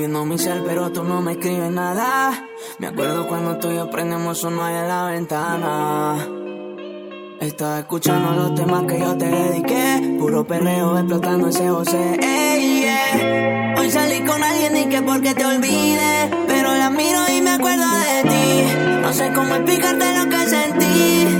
Viendo mi cel, pero tú no me escribes nada. Me acuerdo cuando tú y yo prendemos un en la ventana. Estaba escuchando los temas que yo te dediqué. Puro perreo explotando ese José. Hoy salí con alguien y que porque te olvide. Pero la miro y me acuerdo de ti. No sé cómo explicarte lo que sentí.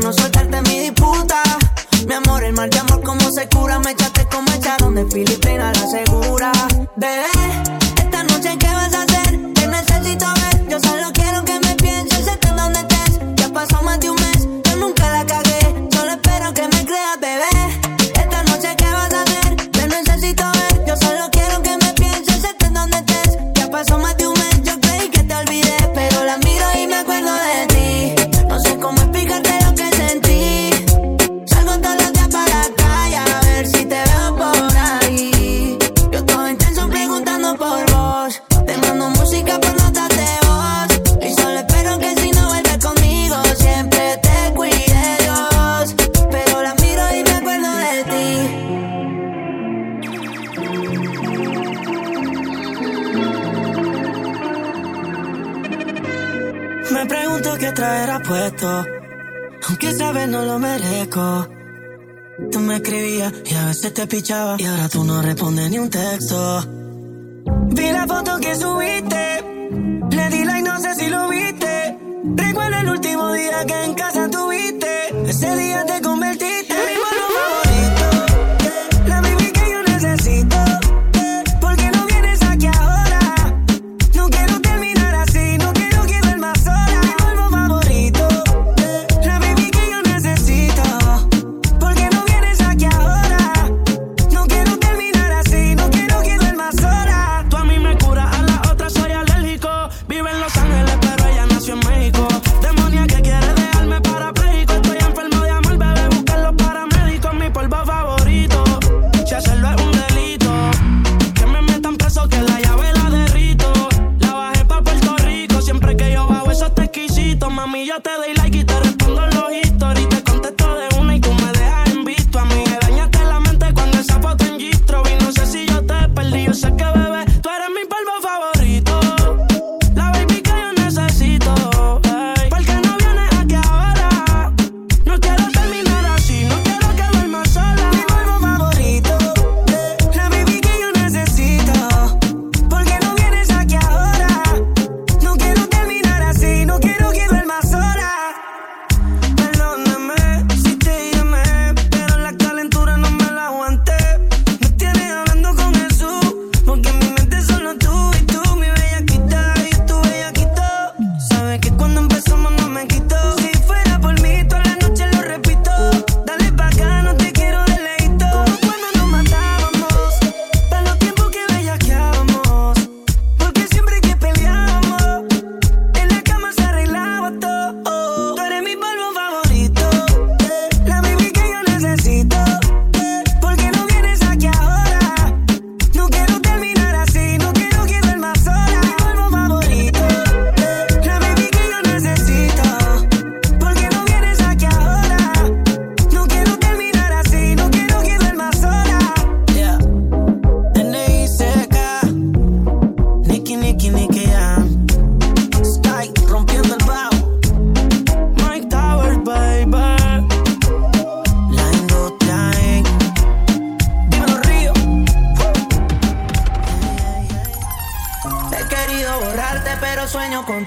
No soltarte mi disputa. Mi amor, el mal de amor como se cura. Me echaste como echaron de Filipina la segura. Te pichaba. Y ahora tú no respondes ni un texto. Vi la foto que subiste. Le di like, no sé si lo viste. Recuerdo el último día que en casa tuviste. Ese día te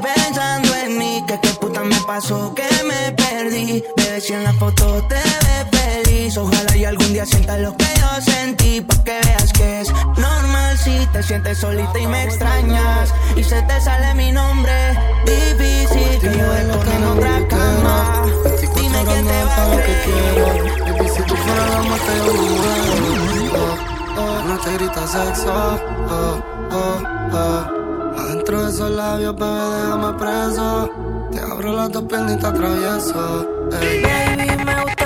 Pensando en mí, que qué puta me pasó, que me perdí. Bebé, si en la foto te ves feliz. Ojalá y algún día sientas lo que yo sentí. Pa' que veas que es normal si te sientes solita y me extrañas. Y se te sale mi nombre. Difícil que yo de en otra cama. Dime quién te va a que creer. Baby, si tú fueras la. Oh, oh, no te grita sexo. Oh, oh, oh. Adentro de esos labios, bebé, déjame preso. Te abro las dos piernas y te atravieso. Ey. Baby, me gustaría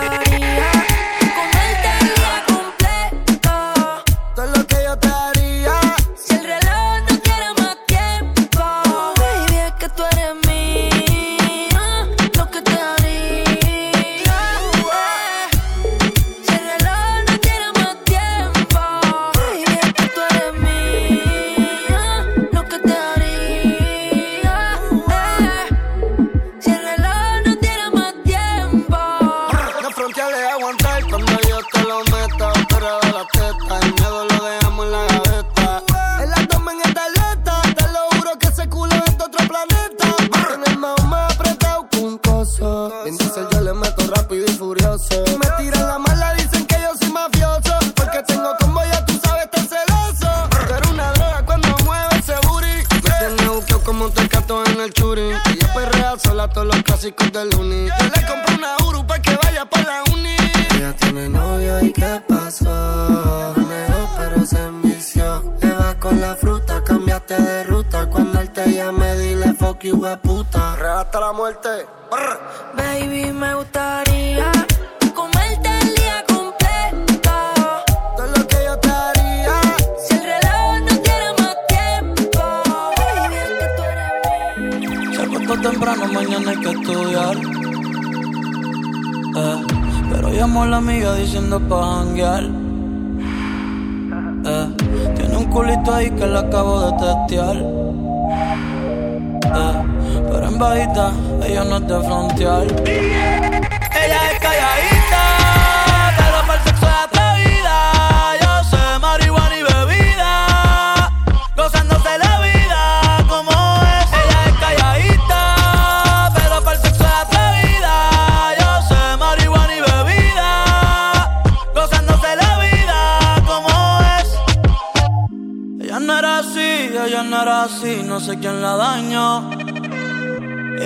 we puta. Hasta la muerte. Brr. Baby, me gustaría comerte el día completo. Todo lo que yo te haría. Si el reloj no tiene más tiempo, baby, es que tú eres. Se acostó temprano, mañana hay que estudiar. Eh, pero llamó a la amiga diciendo pa' janguear. Eh, tiene un culito ahí que le acabo de testear. Ella no es de frontear. Ella es calladita, pero para el sexo es atrevida. Yo sé marihuana y bebida, gozándose la vida como es. Ella es calladita, pero para el sexo es atrevida. Yo sé marihuana y bebida, gozándose la vida como es. Ella no era así, ella no era así, no sé quién la dañó.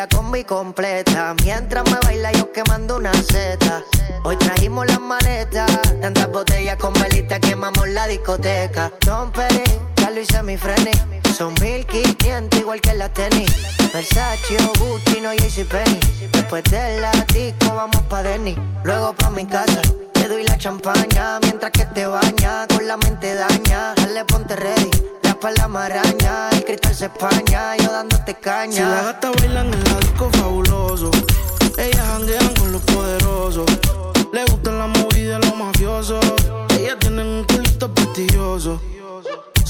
la combi completa. Mientras me baila yo quemando una seta. Hoy trajimos las maletas, tantas botellas con velitas quemamos la discoteca. Don Pelín, ya lo hice mi freni. Son 1500 igual que las tenis. Versace, Gucci, no Penny. Después del la disco vamos pa' Denny. Luego pa' mi casa. Te doy la champaña mientras que te baña. Con la mente daña, dale ponte ready. La espalda maraña, el cristal se españa. Yo dándote caña. Si la gata bailando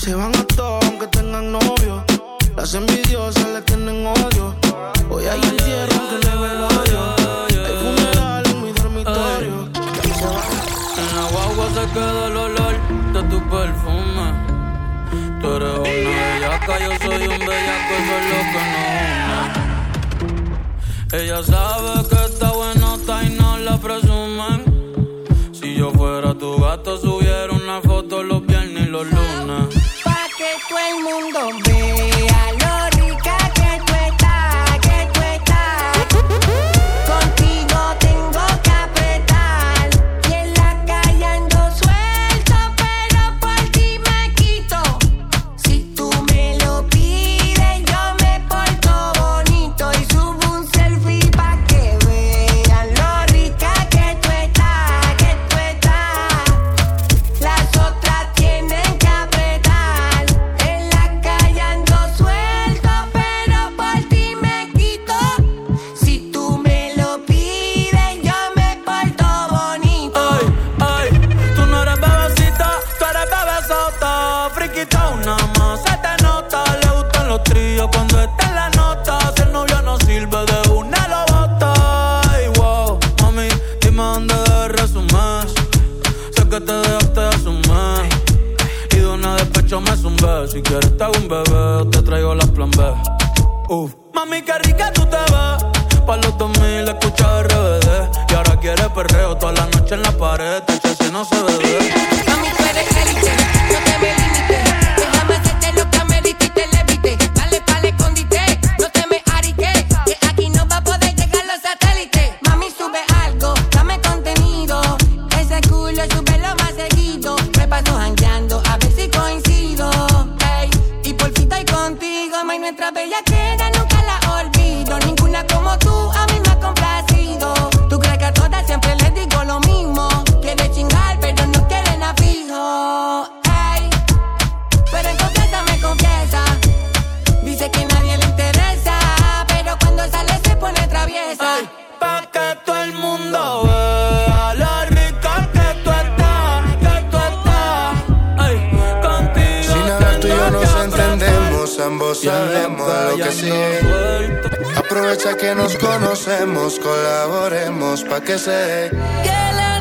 Se van a todo aunque tengan novio. Las envidiosas le tienen odio. Hoy hay entierro aunque le ve. Hay funeral en mi dormitorio. En la guagua se queda el olor de tu perfume. Tú eres una bellaca, yo soy un bellaco, eso es lo que nos une. Ella sabe que está bueno, está y no la presumen. Si yo fuera tu gato, subiera todo el mundo ve. en la pared, el no se ve. hablemos, colaboremos pa' que se dé. Que la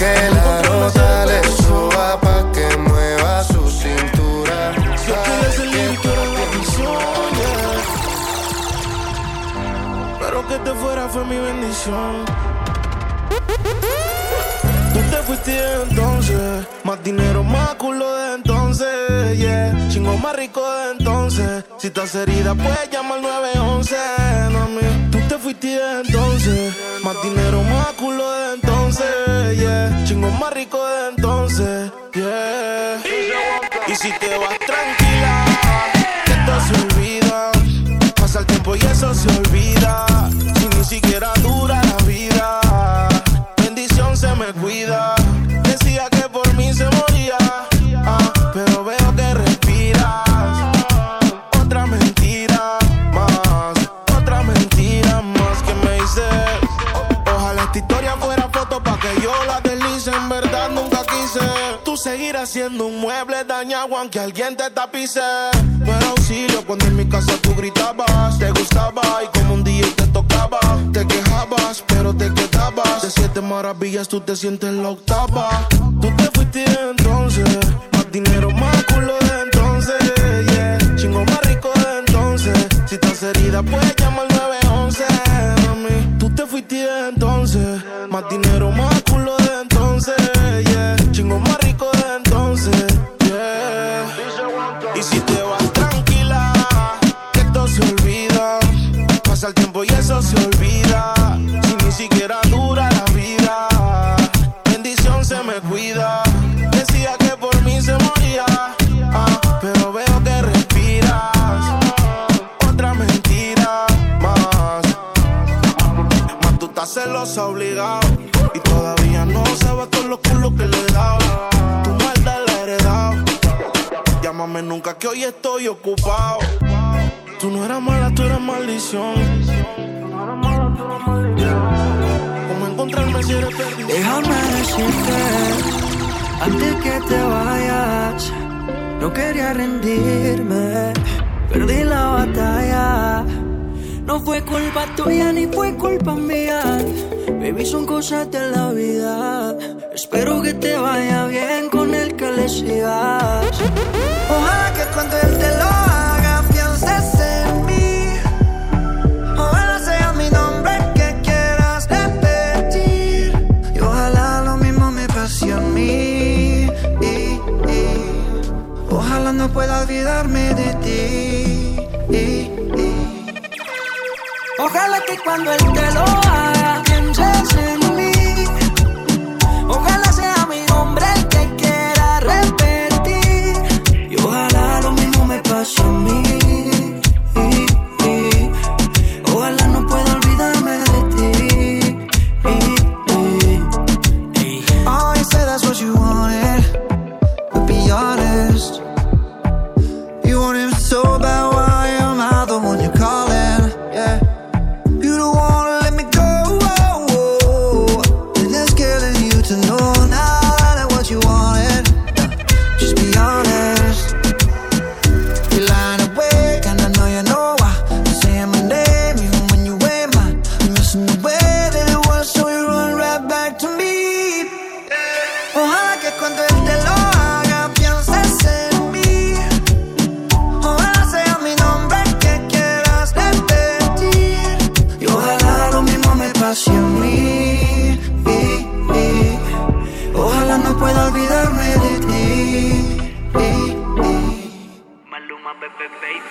Que la nota le suba pa' que mueva su cintura. Yo que ese lírico era la visión, yeah. Pero que te fuera fue mi bendición. Tú te fuiste entonces, más dinero, más culo de entonces, yeah. Chingo más rico de entonces. Si estás herida, puedes llamar al 911, mami. Tú te fuiste entonces, más dinero, más culo de entonces, yeah. Chingo más rico de entonces, yeah. Y si te vas tranquila, que esto se olvida. Pasa el tiempo y eso se olvida. Si ni siquiera Esta historia fuera foto pa' que yo la deslice. En verdad nunca quise. Tú seguirás siendo un mueble dañado aunque alguien te tapice. Pero auxilio cuando en mi casa tú gritabas. Te gustaba y como un día te tocaba. Te quejabas, pero te quedabas. De siete maravillas tú te sientes la octava. Tú te fuiste entonces. Más dinero, más culo de entonces. Yeah. Chingo más rico de entonces. Si estás herida, puedes llamar al 911. Mami. Tú te fuiste entonces. Más dinero, más Llámame nunca que hoy estoy ocupado. Tú no eras mala, tú eras maldición. ¿Cómo encontrarme si eres perdición? Déjame decirte, antes que te vayas, no quería rendirme, perdí la batalla. No fue culpa tuya ni fue culpa mía, baby, son cosas de la vida. Espero que te vaya bien con el que le sigas. Ojalá que cuando él te lo haga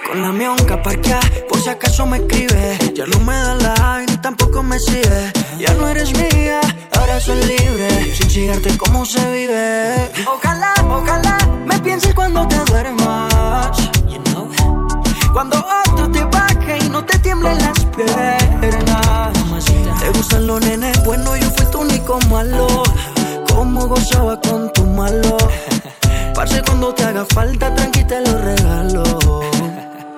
Con la mionca parquea, por si acaso me escribe. Ya no me da la ni tampoco me sigue. Ya no eres mía, ahora soy libre. Sin chigarte cómo se vive. Ojalá, ojalá me pienses cuando te duermas. You know. Cuando otro te baje y no te tiemblen las piernas. Te gustan los nenes bueno yo fui tu único malo. Cómo gozaba con tu malo. Parce cuando te haga falta, tranqui te lo regalo.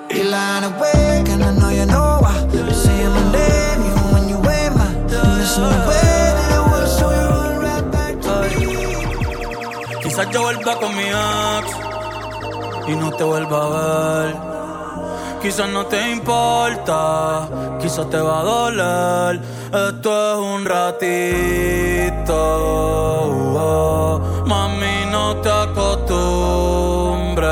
You line away, and I know you know why. You say my name, even when you wear my. There's no way that I will, so you run right back to me. Quizás yo vuelva con mi ex y no te vuelva a ver. Quizás no te importa, quizás te va a doler. Esto es un ratito. oh. Mami, te acostumbres.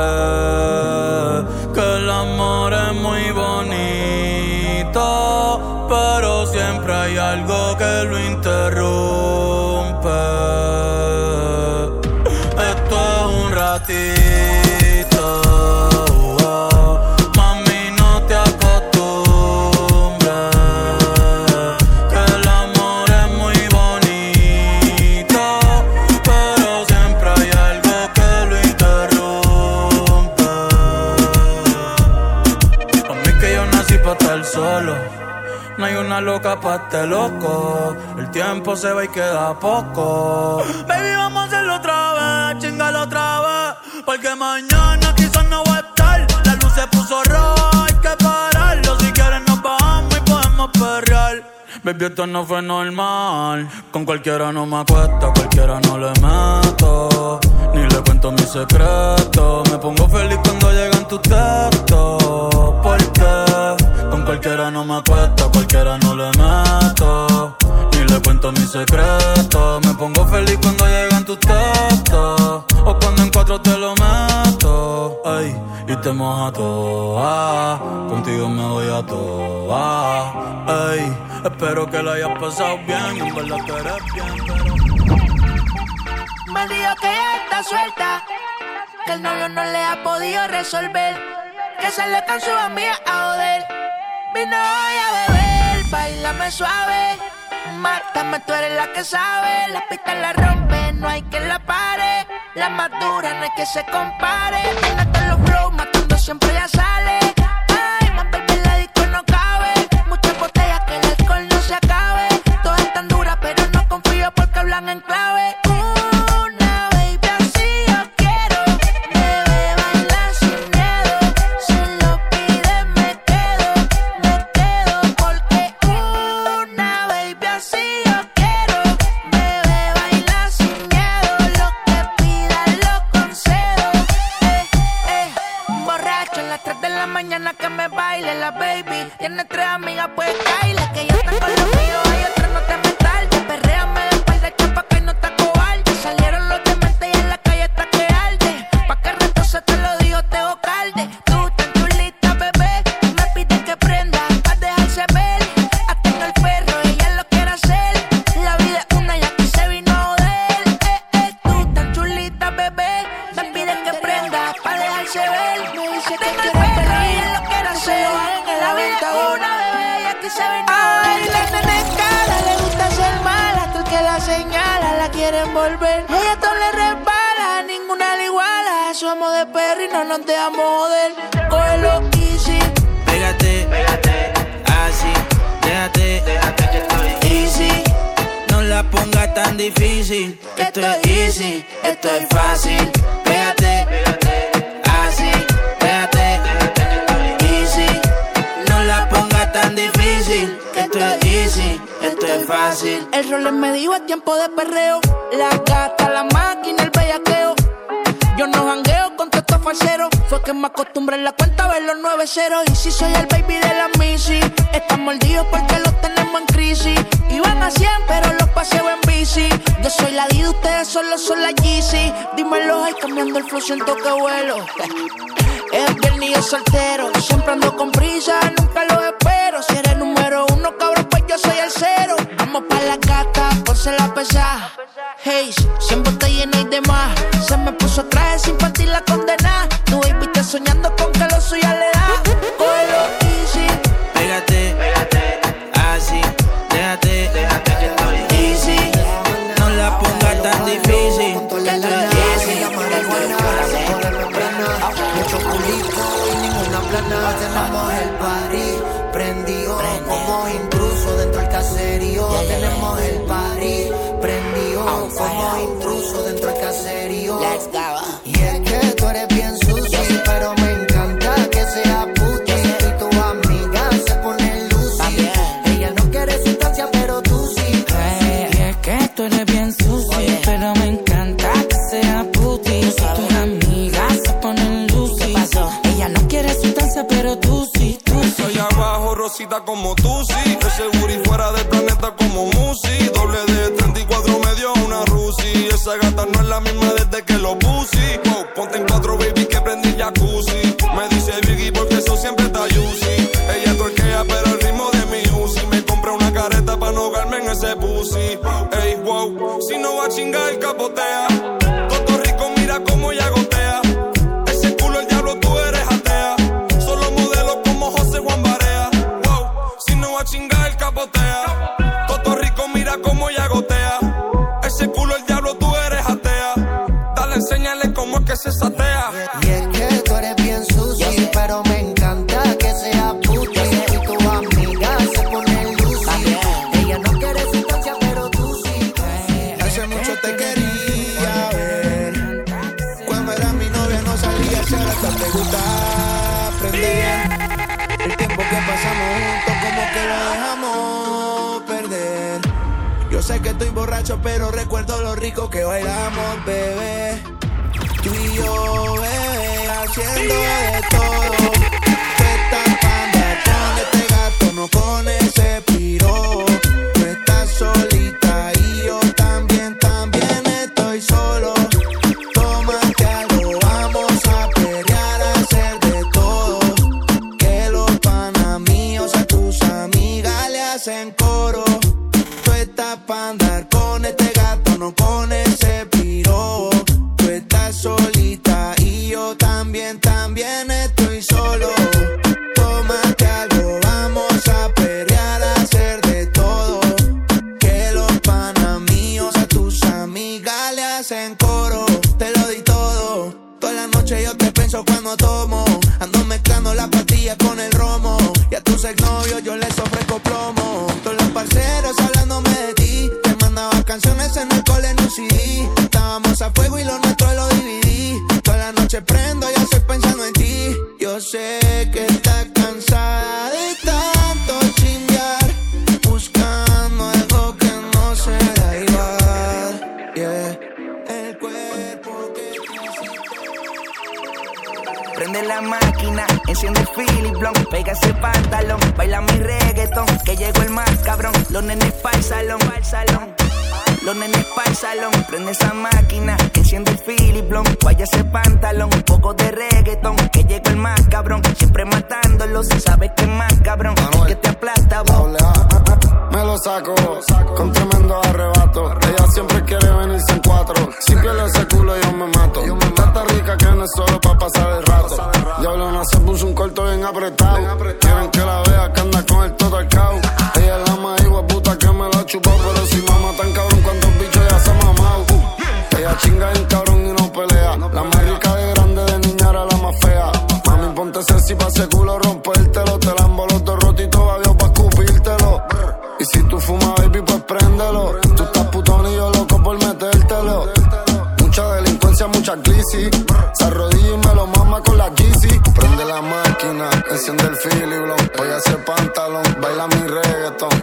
Que el amor es muy bonito. Pero siempre hay algo que lo interrumpe. Solo. No hay una loca pa' este loco. El tiempo se va y queda poco. Baby, vamos a hacerlo otra vez, chingalo otra vez. Porque mañana quizás no voy a estar. La luz se puso roja, hay que pararlo. Si quieres nos bajamos y podemos perrear. Baby, esto no fue normal. Con cualquiera no me acuesto, cualquiera no le meto. Ni le cuento mis secretos. Me pongo feliz cuando llegan tus textos. Porque cualquiera no me acuesto, cualquiera no le meto. Ni le cuento mis secretos. Me pongo feliz cuando llegan tus textos. O cuando en cuatro te lo meto. Ay, y te moja toda. Contigo me voy a toa. Ay, espero que lo hayas pasado bien. En verdad que eres bien, pero. Me dijo que está suelta, que el novio no le ha podido resolver, que sale con su amiga a joder. Vino hoy a beber, bailame suave, mátame, tú eres la que sabe, la pista la rompe, no hay que la pare, la más dura no hay que se compare, tiene los flow, matando siempre ya sale. Ay, más baby, la disco no cabe, muchas botellas que el alcohol no se acabe, todas están duras pero no confío porque hablan en clave. Soy la D, ustedes solo son la Yeezy. Dímelo, ay, cambiando el flow, siento que vuelo. Es viernes y yo soltero. Siempre ando con prisa, nunca lo espero. Si eres número uno, cabrón, pues yo soy el cero. Vamos pa' la gata, ponse la pesada. Hey, siempre está llena y demás. Se me puso traje sin partir la condena. Tu baby está soñando con que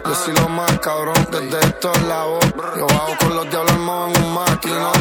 Yo soy lo más cabrón, desde estos lados. Yo hago con los diablos, me en un maquinón.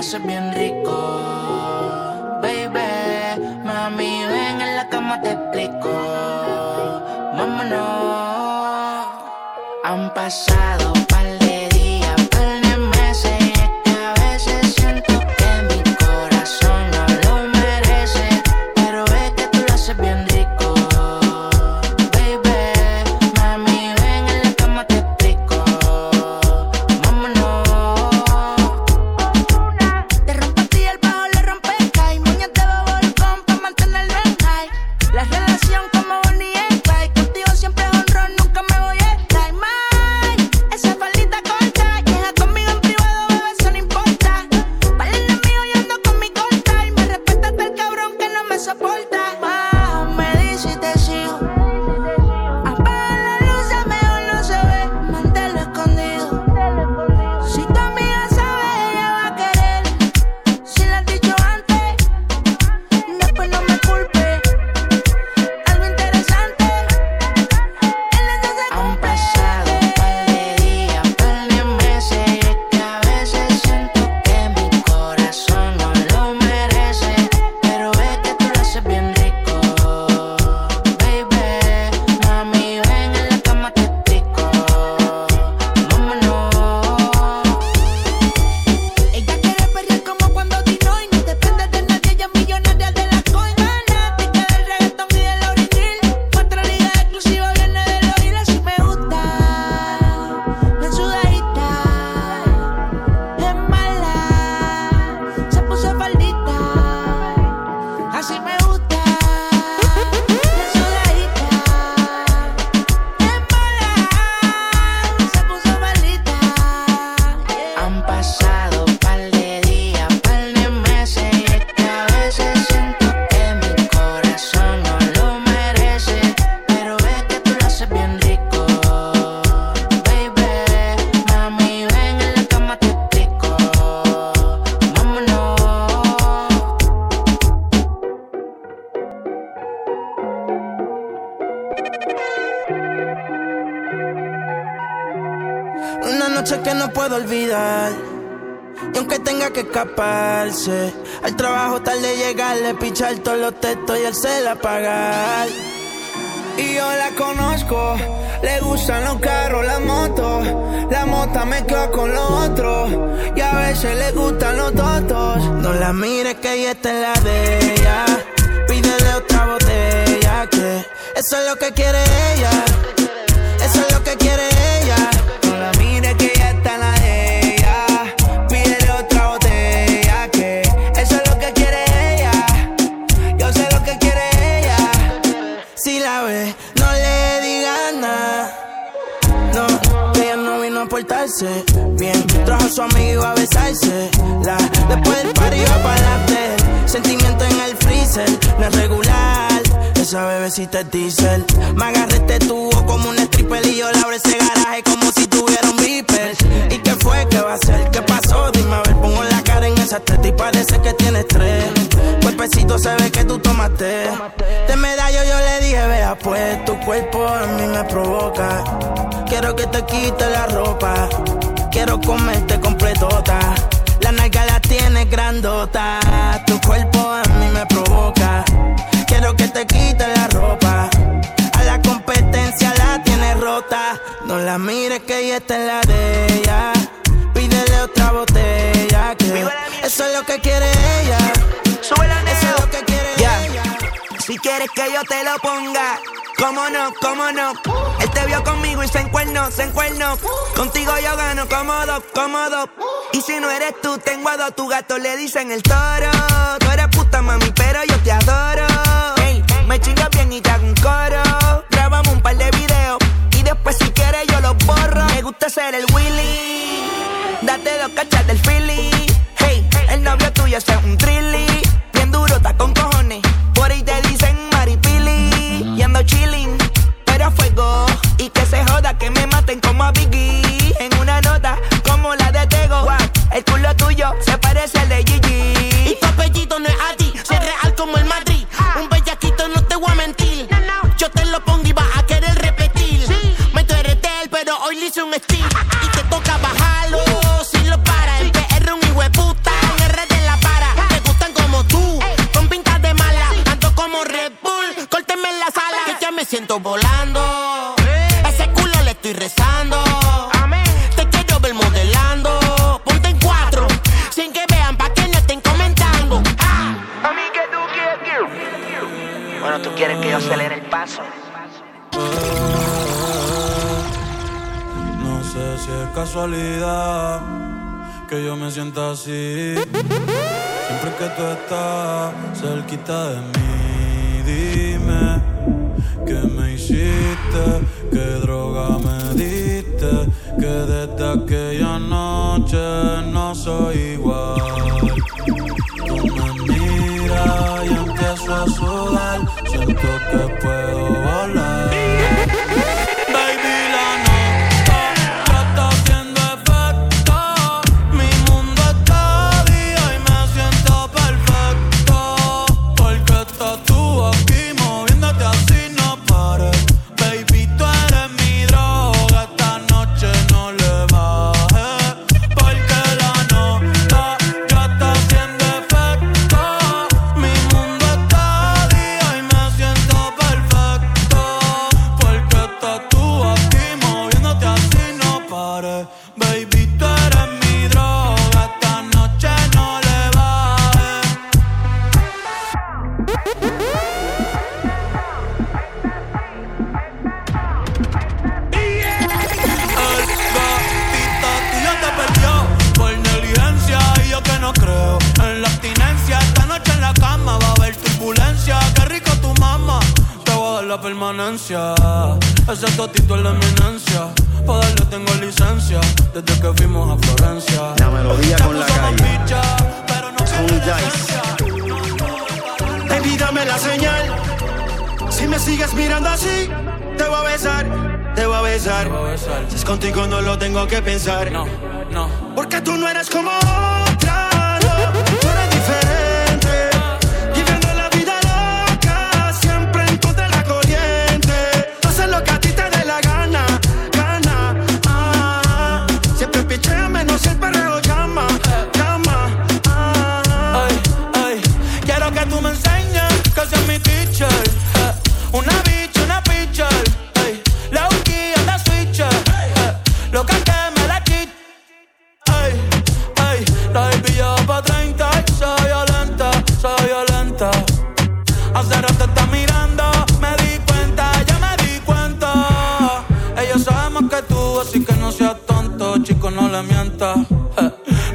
haces bien rico, baby. Mami, ven en la cama te explico. Vámonos, han pasado. apagar. Y yo la conozco, le gustan los carros, las motos. La mota mezcla con los otros, y a veces le gustan los totos. No la mires que ella está en la de ella. Pídele otra botella, que eso es lo que quiere ella es diesel. Me agarré este tubo como un stripper y yo le abro ese garaje como si tuviera un beeper. ¿Y qué fue? ¿Qué va a ser? ¿Qué pasó? Dime a ver, pongo la cara en esa teta y parece que tiene estrés. Cuerpecito se ve que tú tomaste. De medallo yo le dije, vea pues, tu cuerpo a mí me provoca. Quiero que te quite la ropa. Quiero comerte completota. La nalga la tienes grandota. Tu cuerpo a mí me provoca. Quiero que te quite la ropa. A la competencia la tienes rota. No la mires que ella está en la de ella. Pídele otra botella. Que eso es lo que quiere ella. Eso es lo que quiere ella. Si quieres que yo te lo ponga, cómo no, cómo no. Él te vio conmigo y se encuernó, se encuernó. Contigo yo gano cómodo, cómodo. Y si no eres tú, tengo a dos, tu gato le dicen el toro. Tú eres puta mami, pero yo te adoro. Me chingas bien y te hago un coro. Grabamos un par de videos y después si quieres yo los borro. Me gusta ser el Willy. Date dos cachas del Philly. Hey, el novio tuyo es un trilly. Bien duro, está con cojones. Por ahí te dicen maripili. Y ando chilling, pero a fuego. Y que se joda, que me maten como a Biggie. Cerquita de mí,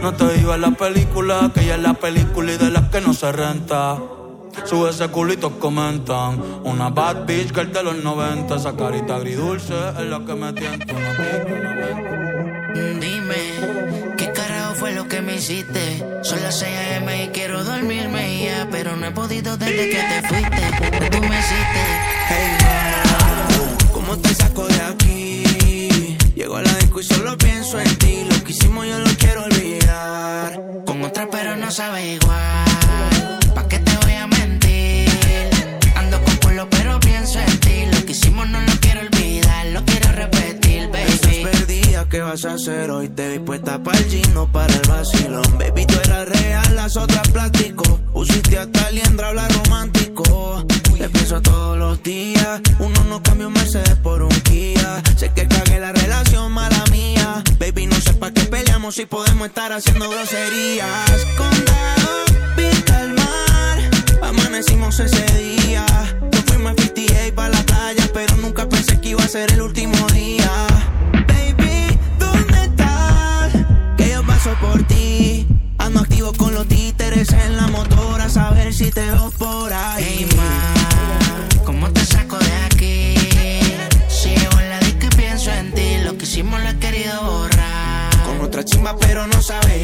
No te digo en la película, que ella es la película y de las que no se renta. Sube ese culito, comentan. Una bad bitch girl de los 90. Esa carita agridulce es la que me tienta. Una pica, una venta. Dime, ¿qué carajo fue lo que me hiciste? Son las 6 a.m. y quiero dormirme y ya, pero no he podido desde que te fuiste. Tú me hiciste. Hey, ¿cómo te saco de aquí? Llego a la disco y solo pienso en ti. Lo que hicimos yo lo quiero olvidar. Con otra pero no sabe igual. ¿Qué vas a hacer hoy? Te vi puesta para el gino, para el vacilón. Baby, tú eras real, las otras plástico. Pusiste hasta liendra, habla romántico. Te pienso todos los días. Uno no cambia un Mercedes por un Kia. Sé que cagué la relación, mala mía. Baby, no sé pa' qué peleamos si podemos estar haciendo groserías. Condado, vista al mar. Amanecimos ese día. Nos fuimos a 58 para la playa, pero nunca pensé que iba a ser el último día. Con los títeres en la motora, a saber si te veo por ahí. Hey, ma, ¿cómo te saco de aquí? Si llego en la disco y pienso en ti. Lo que hicimos lo he querido borrar. Con otra chimba, pero no sabe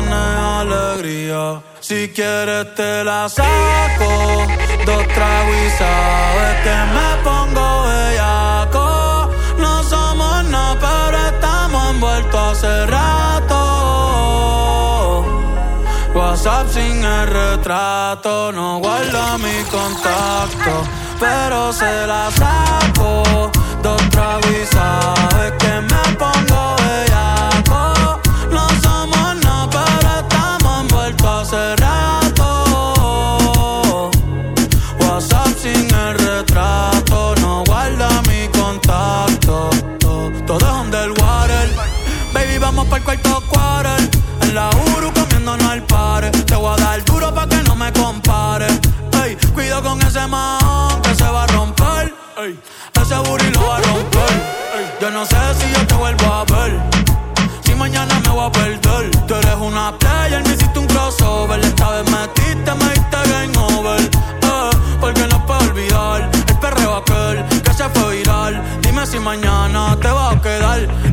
tienes alegría. Si quieres te la saco, dos tragos y sabes que me pongo bellaco. No somos nada, pero estamos envueltos hace rato. WhatsApp sin el retrato, no guarda mi contacto, pero se la saco. Dos tragos y sabes que me pongo Baby, vamos para el cuarto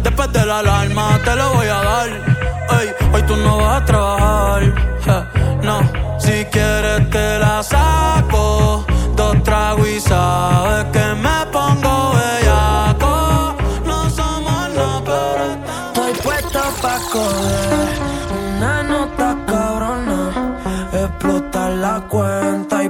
Después de la alarma te lo voy a dar. Ey, hoy tú no vas a trabajar. no, si quieres te la saco. Dos tragos y sabes que me pongo bellaco. No somos nada, pero Estoy puesto pa' coger una nota cabrona, explotar la cuenta y